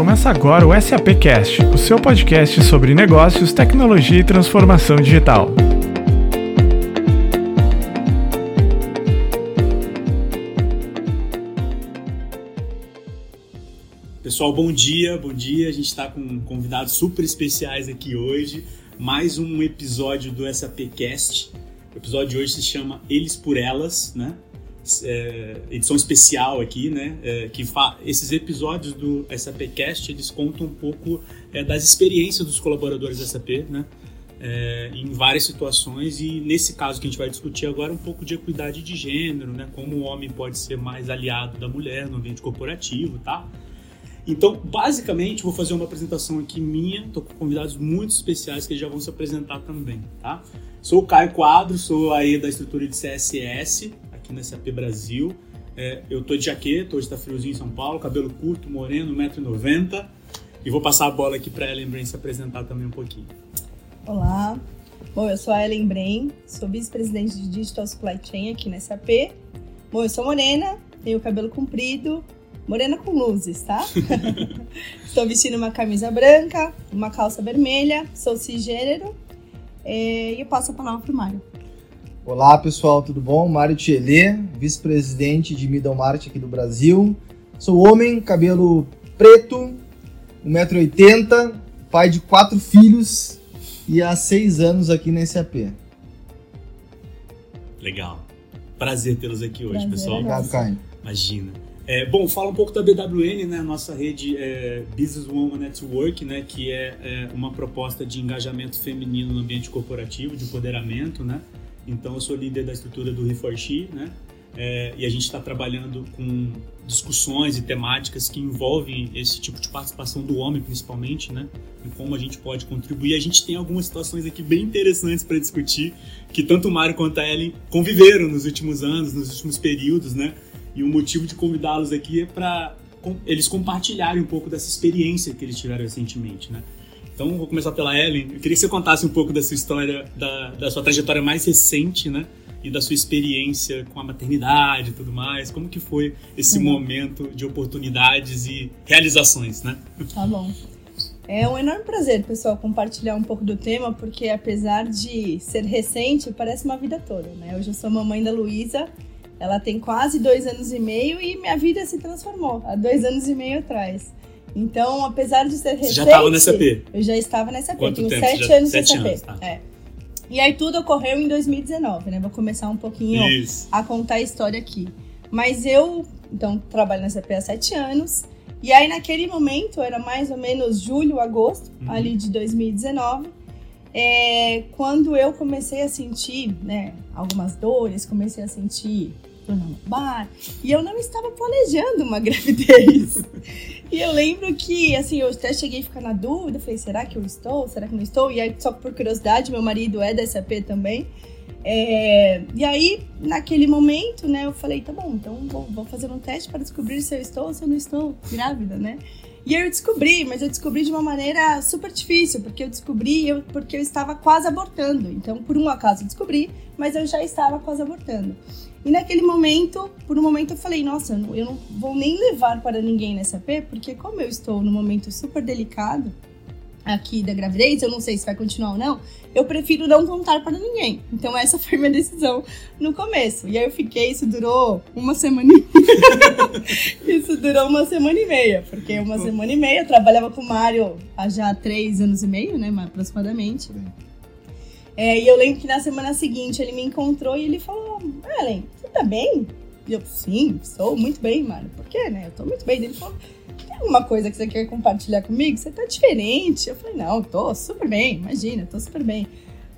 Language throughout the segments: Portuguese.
Começa agora o SAP Cast, o seu podcast sobre negócios, tecnologia e transformação digital. Pessoal, bom dia, bom dia. A gente está com convidados super especiais aqui hoje. Mais um episódio do SAP Cast. O episódio de hoje se chama Eles por Elas, né? É, edição especial aqui, né? É, que esses episódios do SAPcast eles contam um pouco é, das experiências dos colaboradores da SAP, né? É, em várias situações e nesse caso que a gente vai discutir agora um pouco de equidade de gênero, né? Como o homem pode ser mais aliado da mulher no ambiente corporativo, tá? Então, basicamente, vou fazer uma apresentação aqui minha, tô com convidados muito especiais que já vão se apresentar também, tá? Sou o Caio Quadro, sou aí da estrutura de CSS, aqui na SAP Brasil. É, eu tô de jaqueta, hoje tá friozinho em São Paulo, cabelo curto, moreno, 1,90m. E vou passar a bola aqui para Ellen Brain se apresentar também um pouquinho. Olá, bom, eu sou a Ellen Brain, sou vice-presidente de Digital Supply Chain aqui na SAP. Bom, eu sou morena, tenho cabelo comprido, morena com luzes, tá? Estou vestindo uma camisa branca, uma calça vermelha, sou cisgênero é, e eu passo a palavra para o Mário. Olá pessoal, tudo bom? Mário Tchele, vice-presidente de Middle Market aqui do Brasil. Sou homem, cabelo preto, 1,80m, pai de quatro filhos e há seis anos aqui na SAP. Legal. Prazer tê-los aqui hoje, Prazer, pessoal. Obrigado, Caio. Imagina. É, bom, fala um pouco da BWN, né, nossa rede é, Business Woman Network, né, que é, é, uma proposta de engajamento feminino no ambiente corporativo, de empoderamento, né, então, eu sou líder da estrutura do Reforxi, né? É, e a gente está trabalhando com discussões e temáticas que envolvem esse tipo de participação do homem, principalmente, né? E como a gente pode contribuir. A gente tem algumas situações aqui bem interessantes para discutir, que tanto o Mário quanto a Ellen conviveram nos últimos anos, nos últimos períodos, né? E o motivo de convidá-los aqui é para eles compartilharem um pouco dessa experiência que eles tiveram recentemente, né? Então, vou começar pela Ellen. Eu queria que você contasse um pouco da sua história, da, da sua trajetória mais recente, né? E da sua experiência com a maternidade e tudo mais. Como que foi esse uhum. momento de oportunidades e realizações, né? Tá bom. É um enorme prazer, pessoal, compartilhar um pouco do tema, porque apesar de ser recente, parece uma vida toda, né? Hoje eu sou mamãe da Luísa, ela tem quase dois anos e meio e minha vida se transformou há dois anos e meio atrás. Então, apesar de ser recente... Você já estava nessa P? Eu já estava nessa P. Tenho tempo? sete já... anos sete nessa anos. Tá. É. E aí tudo ocorreu em 2019, né? Vou começar um pouquinho Isso. a contar a história aqui. Mas eu, então, trabalho nessa P há sete anos. E aí, naquele momento, era mais ou menos julho, agosto, uhum. ali de 2019, é, quando eu comecei a sentir, né, algumas dores, comecei a sentir bar, e eu não estava planejando uma gravidez. E eu lembro que, assim, eu até cheguei a ficar na dúvida, falei, será que eu estou? Será que não estou? E aí, só por curiosidade, meu marido é da SAP também. É, e aí, naquele momento, né, eu falei, tá bom, então vou, vou, fazer um teste para descobrir se eu estou ou se eu não estou grávida, né? E eu descobri, mas eu descobri de uma maneira super difícil, porque eu descobri eu, porque eu estava quase abortando. Então, por um acaso, eu descobri, mas eu já estava quase abortando. E naquele momento, por um momento eu falei, nossa, eu não vou nem levar para ninguém nessa P, porque como eu estou num momento super delicado aqui da gravidez, eu não sei se vai continuar ou não, eu prefiro não contar para ninguém. Então essa foi minha decisão no começo. E aí eu fiquei, isso durou uma semana e Isso durou uma semana e meia, porque uma semana e meia eu trabalhava com o Mário há já três anos e meio, né, aproximadamente. É, e eu lembro que na semana seguinte ele me encontrou e ele falou: Ellen, você tá bem? E eu, sim, estou muito bem, mano. Por quê, né? Eu tô muito bem. Ele falou: tem alguma coisa que você quer compartilhar comigo? Você tá diferente. Eu falei: não, tô super bem, imagina, tô super bem.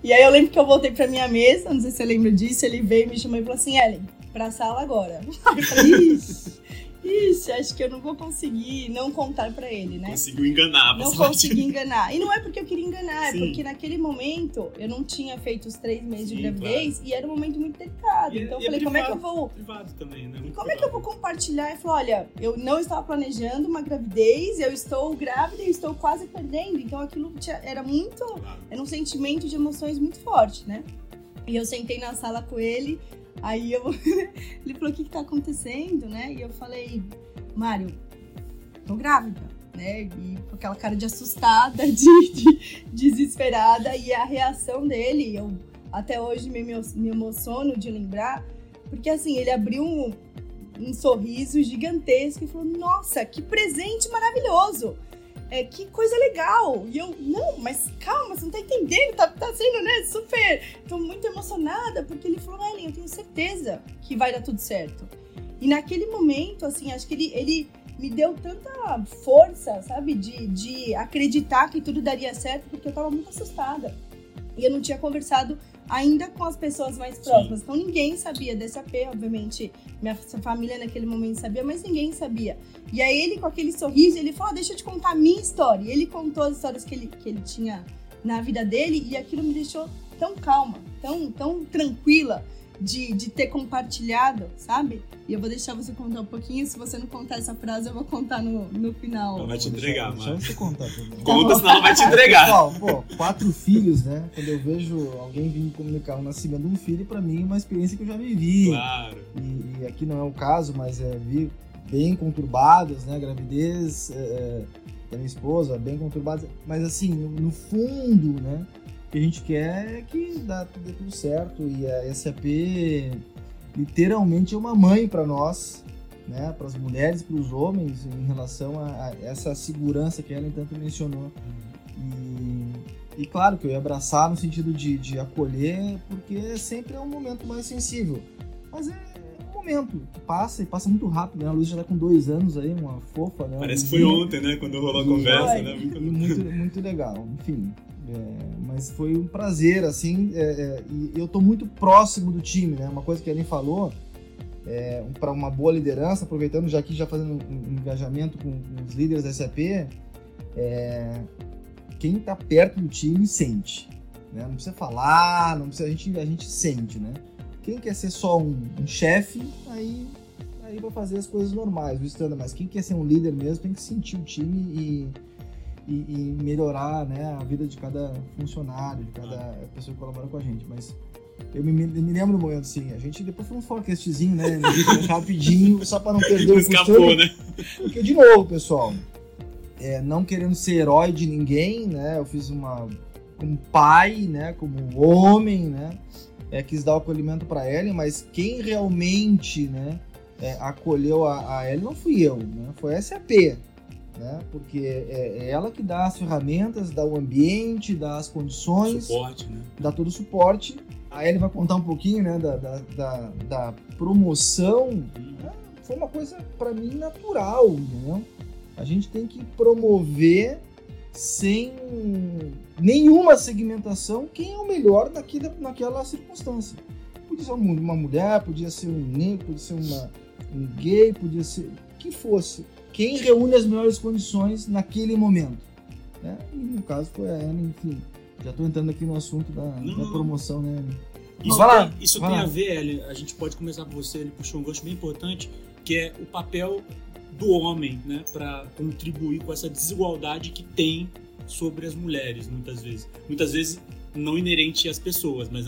E aí eu lembro que eu voltei pra minha mesa, não sei se você lembra disso, ele veio me chamou e falou assim: Ellen, pra sala agora. Eu falei: Ixi. Ixi, acho que eu não vou conseguir não contar para ele, né? Conseguiu enganar, Não consegui enganar. E não é porque eu queria enganar, Sim. é porque naquele momento eu não tinha feito os três meses Sim, de gravidez claro. e era um momento muito delicado. E, então e eu falei, é privado, como é que eu vou. Privado também, né? Muito como privado. é que eu vou compartilhar? Ele falou: olha, eu não estava planejando uma gravidez, eu estou grávida e estou quase perdendo. Então aquilo era muito. Claro. Era um sentimento de emoções muito forte, né? E eu sentei na sala com ele. Aí eu, ele falou: o que, que tá acontecendo, né? E eu falei: Mário, tô grávida. né? E com aquela cara de assustada, de, de desesperada. E a reação dele, eu até hoje me, me emociono de lembrar, porque assim, ele abriu um, um sorriso gigantesco e falou: Nossa, que presente maravilhoso! É, que coisa legal! E eu, não, mas calma, você não tá entendendo, tá, tá sendo, né, super. Tô muito emocionada, porque ele falou: Ellen, eu tenho certeza que vai dar tudo certo. E naquele momento, assim, acho que ele, ele me deu tanta força, sabe, de, de acreditar que tudo daria certo, porque eu tava muito assustada. E eu não tinha conversado ainda com as pessoas mais próximas. Sim. Então ninguém sabia desse AP, obviamente. Minha família naquele momento sabia, mas ninguém sabia. E aí ele, com aquele sorriso, ele falou: ah, deixa eu te contar a minha história. E ele contou as histórias que ele, que ele tinha na vida dele, e aquilo me deixou tão calma, tão, tão tranquila de, de ter compartilhado, sabe? E eu vou deixar você contar um pouquinho. Se você não contar essa frase, eu vou contar no, no final. Ela vai te entregar, mano. Deixa você contar também. Conta, senão ela vai te entregar. Pessoal, pô, quatro filhos, né? Quando eu vejo alguém vir comunicar o nascimento de um filho, pra mim é uma experiência que eu já vivi. Claro. E, e aqui não é o caso, mas é, vi bem conturbadas, né? Gravidez é, é da minha esposa, bem conturbadas. Mas assim, no, no fundo, né? Que a gente quer é que dá, dê tudo certo. E a SAP literalmente é uma mãe para nós, né, para as mulheres e para os homens em relação a, a, essa segurança que ela tanto mencionou. E, e, claro que eu ia abraçar no sentido de, de acolher, porque sempre é um momento mais sensível. Mas é, um momento que passa e passa muito rápido, né? A Luz já tá com dois anos aí, uma fofa, né? Parece que foi ontem, né? Quando rolou a conversa, né? E muito, muito legal. Enfim, é, mas foi um prazer, assim, é, é, e eu estou muito próximo do time, né? Uma coisa que a Ellen falou, é, para uma boa liderança, aproveitando já aqui, já fazendo um, engajamento com, com, os líderes da SAP, é, quem está perto do time sente, né? Não precisa falar, não precisa, a gente, a gente sente, né? Quem quer ser só um, um chefe, aí, aí vai fazer as coisas normais, o standard, mas quem quer ser um líder mesmo tem que sentir o time e e, e, melhorar né, a vida de cada funcionário, de cada pessoa que colabora com a gente. Mas eu me, me lembro do momento assim, a gente depois foi um forecastzinho, né? rapidinho, só para não perder o Escapou, né? Porque, de novo, pessoal, é, não querendo ser herói de ninguém, né? Eu fiz uma. Como pai, né? Como homem, né? É, quis dar o acolhimento para Ellen, mas quem realmente, né? É, acolheu a, a Ellen não fui eu, né? Foi a SAP né? Porque é, é, ela que dá as ferramentas, dá o ambiente, dá as condições, suporte, né? dá todo o suporte. Aí ele vai contar um pouquinho, né, da, da, da, da promoção. Uhum. Foi uma coisa para mim natural, entendeu? A gente tem que promover sem nenhuma segmentação quem é o melhor naquela, naquela circunstância. Podia ser uma mulher, podia ser um negro, podia ser uma, um gay, podia ser que fosse quem reúne as melhores condições naquele momento. Né? E no caso foi a Ana, enfim. Já estou entrando aqui no assunto da, da promoção, né, Isso, vai tem, isso vai tem lá. a ver, Ellen, a gente pode começar por você, ele puxou um gosto bem importante, que é o papel do homem, né, para contribuir com essa desigualdade que tem sobre as mulheres, muitas vezes. Muitas vezes não inerente às pessoas, mas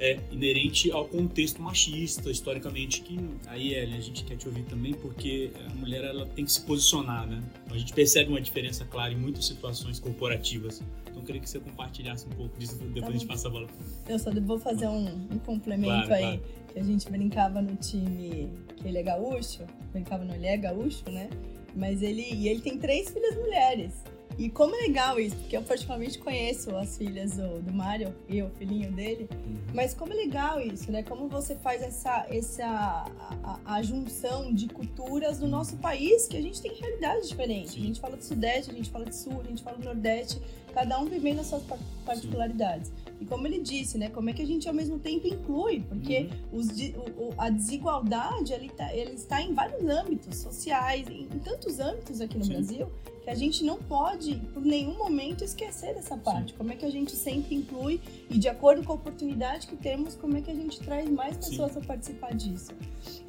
é inerente ao contexto machista, historicamente, que aí, Ellen, a gente quer te ouvir também, porque a mulher ela tem que se posicionar, né? A gente percebe uma diferença clara em muitas situações corporativas. Então, eu queria que você compartilhasse um pouco disso, depois tá a gente passa a bola. Eu só vou fazer um, um complemento claro, aí, claro. que a gente brincava no time que ele é gaúcho, brincava no ele é gaúcho, né? Mas ele, e ele tem três filhas mulheres. E como é legal isso, porque eu particularmente conheço as filhas do, do Mário e o filhinho dele, uhum. mas como é legal isso, né? Como você faz essa, essa a, a, junção de culturas do nosso país, que a gente tem realidades diferentes. A gente fala do Sudeste, a gente fala do Sul, a gente fala do Nordeste, cada um vivendo as suas particularidades. Sim. E como ele disse, né? Como é que a gente ao mesmo tempo inclui? Porque uhum. os, o, a desigualdade ele, tá, ele está em vários âmbitos sociais, em, em tantos âmbitos aqui no Sim. Brasil, que a gente não pode, por nenhum momento, esquecer dessa parte. Sim. Como é que a gente sempre inclui e, de acordo com a oportunidade que temos, como é que a gente traz mais pessoas Sim. a participar disso.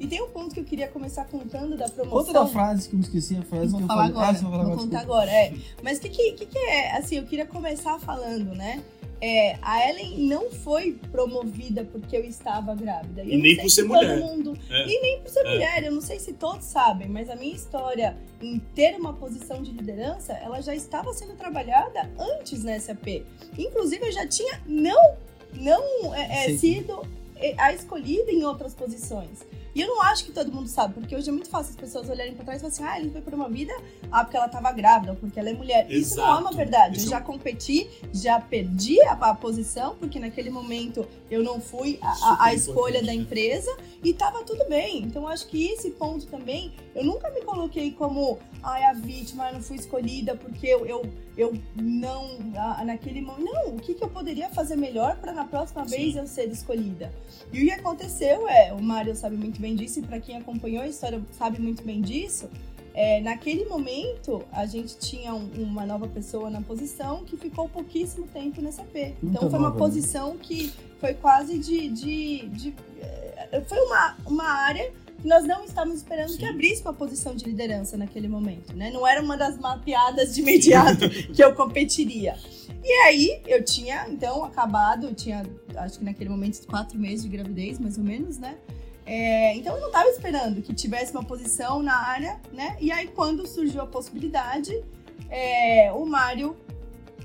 E tem um ponto que eu queria começar contando da promoção. Outra da frase que eu esqueci, a frase vou que eu falar falei. Agora, ah, vou falar contar agora, é. Mas o que, que, que é? Assim, eu queria começar falando, né? É, a Ellen não foi promovida porque eu estava grávida. E nem por ser mulher. Mundo, é. E nem por ser É. mulher, eu não sei se todos sabem, mas a minha história em ter uma posição de liderança, ela já estava sendo trabalhada antes na SAP. Inclusive, eu já tinha não, não é, é, sido é, a escolhida em outras posições. E eu não acho que todo mundo sabe, porque hoje é muito fácil as pessoas olharem pra trás e falar assim, ah, ela foi por uma vida, ah, porque ela tava grávida, ou porque ela é mulher. Isso não é uma Exato. verdade. Isso Eu é já competi, já perdi a, a posição, porque naquele momento eu não fui a- a, escolha da né? empresa e tava tudo bem. Então eu acho que esse ponto também, eu nunca me coloquei como, ai, a vítima, eu não fui escolhida porque eu, eu, eu não, ah, naquele momento. Não, o que, que eu poderia fazer melhor para na próxima Sim. vez eu ser escolhida? E o que aconteceu é, o Mário sabe muito bem disso, e para quem acompanhou a história sabe muito bem disso. É, naquele momento, a gente tinha um- uma nova pessoa na posição que ficou pouquíssimo tempo nessa P. Então foi uma nova, né? posição que foi quase de. de, de- é, foi uma, uma área que nós não estávamos esperando Sim. que abrisse uma posição de liderança naquele momento, né? Não era uma das mapeadas de imediato que eu competiria. E aí eu tinha, então, acabado, eu tinha, acho que naquele momento, quatro meses de gravidez, mais ou menos, né? É, então eu não estava esperando que tivesse uma posição na área, né? E aí quando surgiu a possibilidade, é, o Mário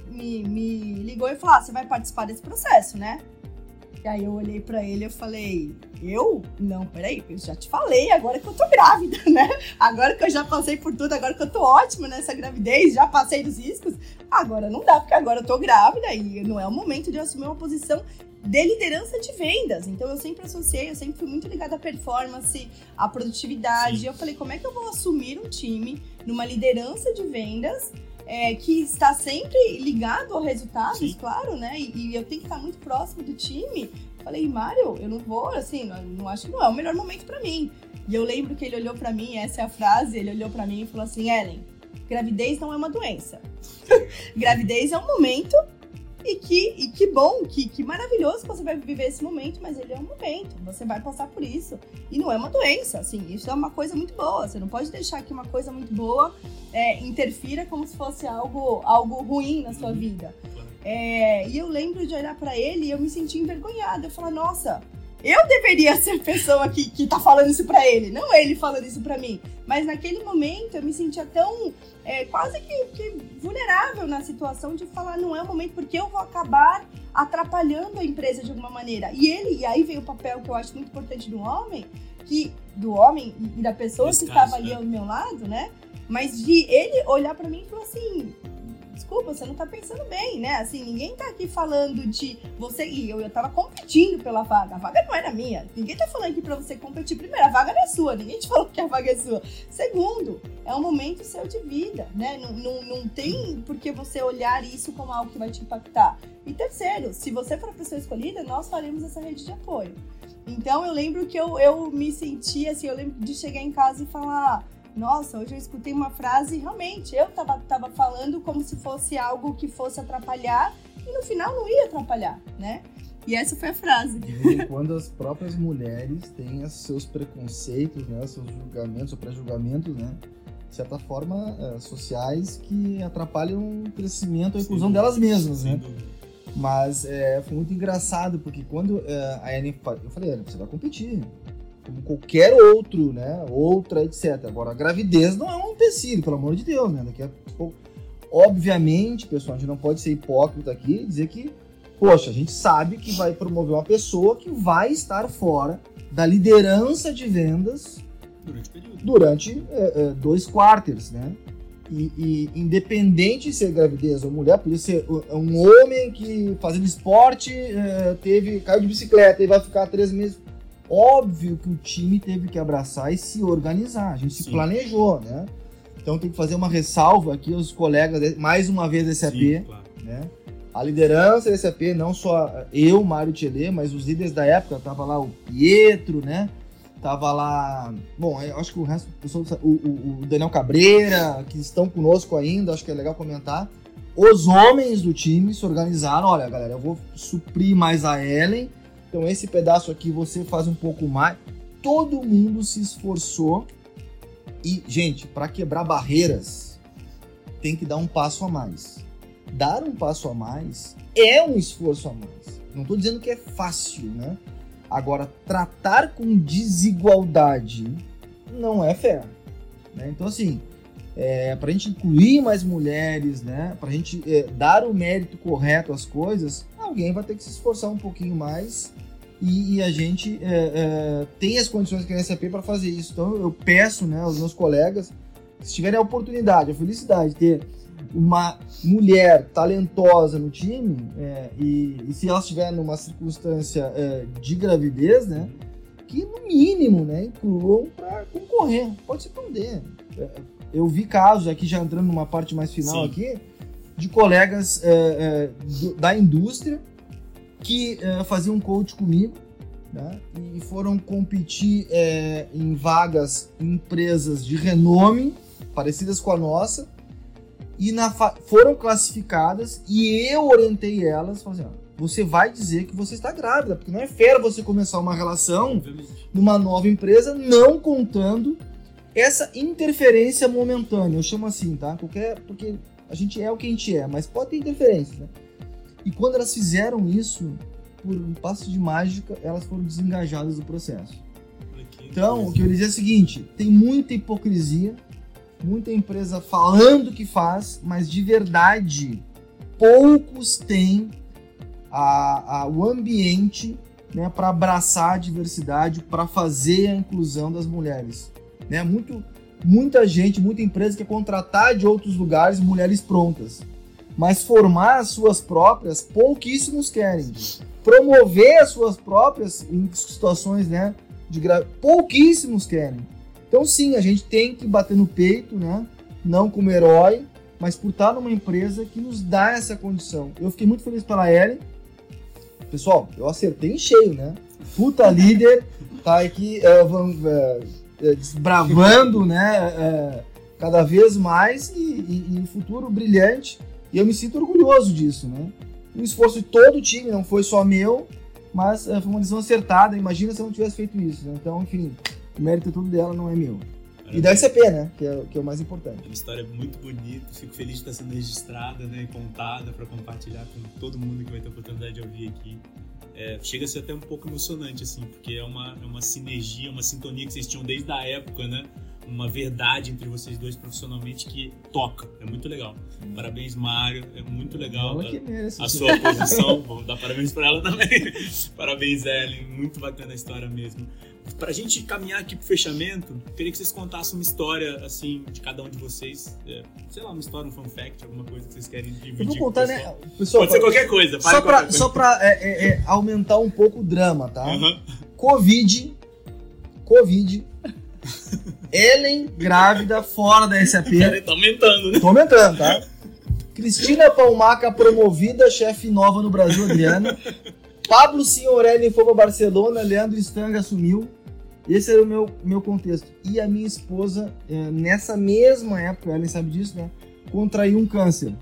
me, me ligou e falou: ah, você vai participar desse processo, né? E aí eu olhei pra ele e falei, eu? Não, peraí, eu já te falei, agora que eu tô grávida, né? Agora que eu já passei por tudo, agora que eu tô ótima nessa gravidez, já passei dos riscos, agora não dá, porque agora eu tô grávida e não é o momento de eu assumir uma posição de liderança de vendas. Então eu sempre associei, eu sempre fui muito ligada à performance, à produtividade. Sim. Eu falei, como é que eu vou assumir um time numa liderança de vendas é, que está sempre ligado a resultados, Sim. claro, né? E, e eu tenho que estar muito próximo do time. Falei, Mário, eu não vou, assim, não, não acho que não é o melhor momento pra mim. E eu lembro que ele olhou pra mim, essa é a frase, ele olhou pra mim e falou assim, Ellen, gravidez não é uma doença. gravidez é um momento e que, e que bom, que, que maravilhoso que você vai viver esse momento, mas ele é um momento, você vai passar por isso. E não é uma doença, assim, isso é uma coisa muito boa. Você não pode deixar que uma coisa muito boa é, interfira como se fosse algo, algo ruim na sua Uhum. vida. É, e eu lembro de olhar pra ele e eu me senti envergonhada. Eu falei, nossa, eu deveria ser a pessoa que, que tá falando isso pra ele, não ele falando isso pra mim. Mas naquele momento eu me sentia tão é, quase que, que vulnerável na situação de falar, não é o momento, porque eu vou acabar atrapalhando a empresa de alguma maneira. E ele, e aí vem o papel que eu acho muito importante do homem, que do homem e, da pessoa Nesse que caso, estava ali é. ao meu lado, né? Mas de ele olhar pra mim e falar assim, desculpa, você não tá pensando bem, né? Assim, ninguém tá aqui falando de você. E eu, eu tava competindo pela vaga. A vaga não era minha. Ninguém tá falando aqui pra você competir. Primeiro, a vaga não é sua. Ninguém te falou que a vaga é sua. Segundo, é um momento seu de vida, né? Não, não, não tem por que você olhar isso como algo que vai te impactar. E terceiro, se você for a pessoa escolhida, nós faremos essa rede de apoio. Então eu lembro que eu, eu me senti assim, eu lembro de chegar em casa e falar. Nossa, hoje eu escutei uma frase e realmente eu tava, tava falando como se fosse algo que fosse atrapalhar e no final não ia atrapalhar, né? E essa foi a frase. De vez em quando as próprias mulheres têm os seus preconceitos, né, seus julgamentos ou pré-julgamentos, né, de certa forma, eh, sociais que atrapalham o crescimento, a inclusão Sem delas mesmas, né. Mas é, foi muito engraçado, porque quando eh, a Ellen, eu falei, Ellen, você vai competir, como qualquer outro, né, outra, etc. Agora, a gravidez não é um empecilho, pelo amor de Deus, né, daqui a pouco... Obviamente, pessoal, a gente não pode ser hipócrita aqui e dizer que poxa, a gente sabe que vai promover uma pessoa que vai estar fora da liderança de vendas Durante durante é, é, dois quarters, né? E, e independente de ser gravidez ou mulher, podia ser uh, um homem que fazendo esporte é, teve caiu de bicicleta e vai ficar três meses. Óbvio que o time teve que abraçar e se organizar. A gente se Sim. planejou, né? Então tem que fazer uma ressalva aqui aos colegas, mais uma vez desse AP Sim, claro. né? A liderança desse AP, não só eu, Mário Tchele, mas os líderes da época, tava lá o Pietro, né? Tava lá, bom, eu acho que o resto, pessoal, o, o- o Daniel Cabreira, que estão conosco ainda, acho que é legal comentar. Os homens do time se organizaram, olha, galera, eu vou suprir mais a Ellen, então esse pedaço aqui você faz um pouco mais. Todo mundo se esforçou e, gente, para quebrar barreiras, tem que dar um passo a mais dar um passo a mais é um esforço a mais. Não estou dizendo que é fácil, né? Agora, tratar com desigualdade não é fair. Né? Então, assim, é, para a gente incluir mais mulheres, né? para a gente é, dar o mérito correto às coisas, alguém vai ter que se esforçar um pouquinho mais e, e a gente é, é, tem as condições aqui na SAP para fazer isso. Então, eu peço né, aos meus colegas, se tiverem a oportunidade, a felicidade de ter uma mulher talentosa no time é, e, e, se ela estiver numa circunstância é, de gravidez, né, que no mínimo, né, incluam para concorrer. Pode se esconder. É, eu vi casos aqui já entrando numa parte mais final Sim. aqui de colegas é, é, do, da indústria que é, faziam coach comigo né, e foram competir em vagas em empresas de renome parecidas com a nossa e na foram classificadas e eu orientei elas, falei assim, você vai dizer que você está grávida, porque não é fair você começar uma relação numa nova empresa não contando essa interferência momentânea. Eu chamo assim, tá? Qualquer, porque a gente é o que a gente é, mas pode ter interferência, né? E quando elas fizeram isso, por um passo de mágica, elas foram desengajadas do processo. Então, o que eu dizer é o seguinte: tem muita hipocrisia muita empresa falando que faz, mas de verdade poucos têm a, a, o ambiente né, para abraçar a diversidade, para fazer a inclusão das mulheres. Né? Muito, muita gente, muita empresa quer contratar de outros lugares mulheres prontas, mas formar as suas próprias, pouquíssimos querem. Promover as suas próprias em situações né, de gra... pouquíssimos querem. Então sim, a gente tem que bater no peito, né? Não como herói, mas por estar numa empresa que nos dá essa condição. Eu fiquei muito feliz pela Ellen. Pessoal, eu acertei em cheio, né? Puta líder, tá aqui é, é, desbravando, né? É, cada vez mais e, e, e um futuro brilhante. E eu me sinto orgulhoso disso, né? Um esforço de todo o time, não foi só meu, mas é, foi uma decisão acertada. Imagina se eu não tivesse feito isso. Né? Então, enfim, o mérito tudo dela, não é meu. E da SCP, né? Que é, que é o mais importante. Uma história muito bonita, fico feliz de estar sendo registrada né, e contada para compartilhar com todo mundo que vai ter a oportunidade de ouvir aqui. É, chega a ser até um pouco emocionante, assim, porque é uma, é uma sinergia, uma sintonia que vocês tinham desde a época, né? Uma verdade entre vocês dois profissionalmente que toca. É muito legal. Parabéns, Mário. É muito legal a, a sua posição. Vou dar parabéns para ela também. parabéns, Ellen. Muito bacana a história mesmo pra gente caminhar aqui pro fechamento, queria que vocês contassem uma história, assim, de cada um de vocês. É, sei lá, uma história, um fun fact, alguma coisa que vocês querem dividir. Eu vou contar, né? Pessoal, Pode ser qualquer coisa. Só pra, coisa. Só pra é, é, é, aumentar um pouco o drama, tá? Uhum. Covid. Covid. Ellen grávida fora da SAP. Tá aumentando, né? Tá aumentando, tá? Cristina Palmaca promovida, chefe nova no Brasil, Adriana. Pablo Signorelli foi para Barcelona, Leandro Stanga assumiu. Esse era o meu, meu contexto. E a minha esposa, é, nessa mesma época, ela sabe disso, né? Contraiu um câncer.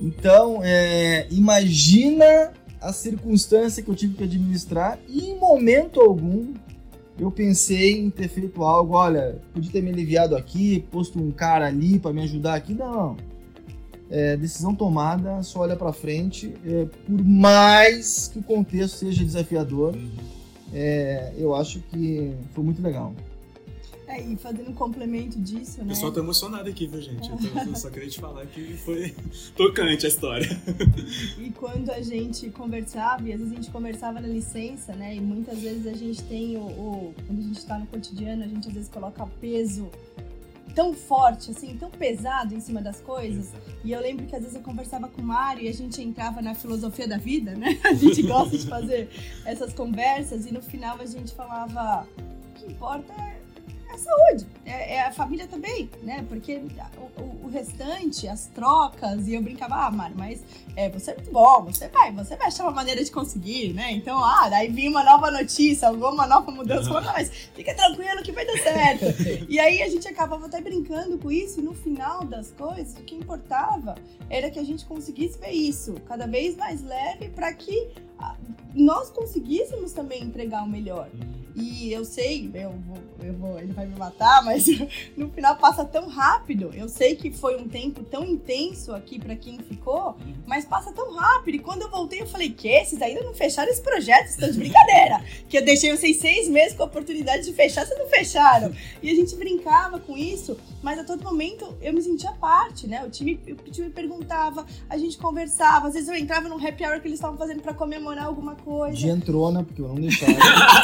Então, é, imagina a circunstância que eu tive que administrar e em momento algum eu pensei em ter feito algo, olha, podia ter me aliviado aqui, posto um cara ali para me ajudar aqui. Não. É, decisão tomada, só olha para frente. É, por mais que o contexto seja desafiador, uhum é, eu acho que foi muito legal. É, e fazendo um complemento disso, né? O pessoal tá emocionado aqui, viu, gente? Eu só queria te falar que foi tocante a história. E quando a gente conversava, e às vezes a gente conversava na licença, né? E muitas vezes a gente tem o. o quando a gente tá no cotidiano, a gente às vezes coloca peso tão forte, assim, tão pesado em cima das coisas. E eu lembro que às vezes eu conversava com o Mário e a gente entrava na filosofia da vida, né? A gente gosta de fazer essas conversas e no final a gente falava: o que importa é saúde. É, é, a família também, né? Porque o, o, restante, as trocas, e eu brincava, ah, Mário, mas é, você é muito bom, você vai, você vai achar uma maneira de conseguir, né? Então, ah, daí vinha uma nova notícia, uma nova mudança, uhum. mas fica tranquilo que vai dar certo. e aí a gente acabava até brincando com isso, e no final das coisas, o que importava era que a gente conseguisse ver isso cada vez mais leve para que nós conseguíssemos também entregar o melhor. E eu sei, eu vou, vou, ele vai me matar, mas no final passa tão rápido. Eu sei que foi um tempo tão intenso aqui para quem ficou, mas passa tão rápido. E quando eu voltei, eu falei: que esses ainda não fecharam esse projeto, estão de brincadeira. que eu deixei vocês seis meses com a oportunidade de fechar, vocês não fecharam. E a gente brincava com isso, mas a todo momento eu me sentia parte, né? O time, o time perguntava, a gente conversava. Às vezes eu entrava num happy hour que eles estavam fazendo para comemorar alguma coisa. De entrona, porque eu não deixava.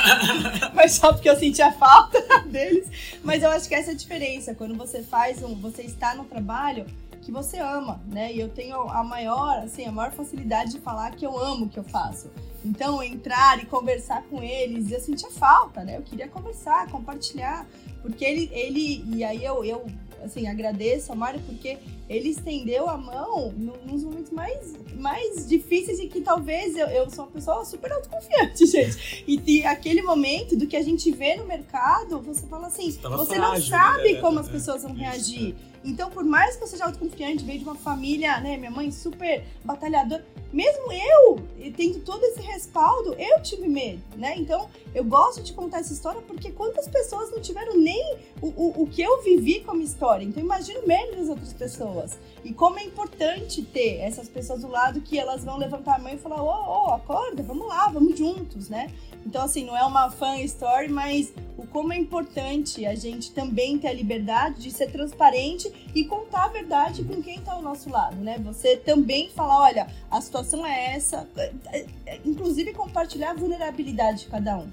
mas só porque eu sentia falta deles. Mas eu acho que essa é a diferença. Quando você faz um. Você está no trabalho que você ama, né? E eu tenho a maior, assim, a maior facilidade de falar que eu amo o que eu faço. Então, entrar e conversar com eles, eu sentia falta, né? Eu queria conversar, compartilhar, porque ele, ele e aí eu, eu assim, agradeço a Mário porque ele estendeu a mão nos momentos mais, mais difíceis e que talvez eu, eu sou uma pessoa super autoconfiante, gente. E, e aquele momento do que a gente vê no mercado, você fala assim, você, você frágil, não sabe né? como as pessoas vão reagir. Então, por mais que eu seja autoconfiante, veio de uma família, né, minha mãe super batalhadora, mesmo eu, tendo todo esse respaldo, eu tive medo, né? Então, eu gosto de contar essa história porque quantas pessoas não tiveram nem o, o, o que eu vivi como história. Então, imagino medo das outras pessoas. E como é importante ter essas pessoas do lado que elas vão levantar a mão e falar: ô, oh, oh, acorda, vamos lá, vamos juntos, né? Então, assim, não é uma fan story, mas o como é importante a gente também ter a liberdade de ser transparente e contar a verdade com quem está ao nosso lado, né? Você também falar: olha, a situação é essa, é, é, é, inclusive compartilhar a vulnerabilidade de cada um.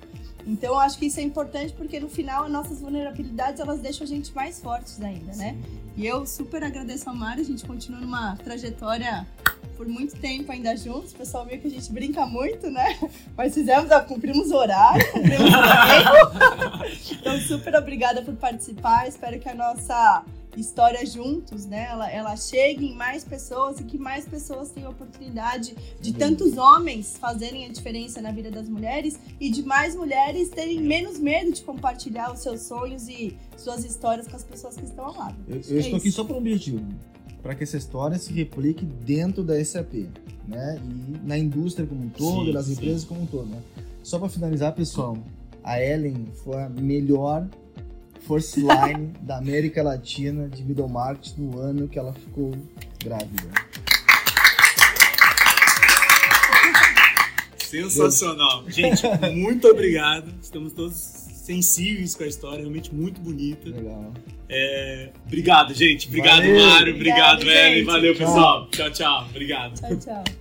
Então, eu acho que isso é importante porque no final as nossas vulnerabilidades elas deixam a gente mais fortes ainda, né? E eu super agradeço a Mari, a gente continua numa trajetória por muito tempo ainda juntos. O pessoal viu que a gente brinca muito, né? Mas fizemos, cumprimos o horário, cumprimos o tempo. então, super obrigada por participar. Espero que a nossa história juntos, né? Ela, ela chegue em mais pessoas e que mais pessoas tenham a oportunidade de tantos homens fazerem a diferença na vida das mulheres e de mais mulheres terem menos medo de compartilhar os seus sonhos e suas histórias com as pessoas que estão ao lado. Eu, eu é estou aqui só por um objetivo, para que essa história se replique dentro da SAP, né? E na indústria como um todo, sim, nas sim. empresas como um todo, né? Só para finalizar, pessoal, a Ellen foi a melhor First Line da América Latina de Middle Market no ano que ela ficou grávida. Sensacional. Gente, muito obrigado. Estamos todos sensíveis com a história, realmente muito bonita. Legal. É, obrigado, gente. Obrigado, Valeu. Mário. Obrigado, Velho. Valeu, pessoal. Tchau, tchau. Obrigado. Tchau, tchau.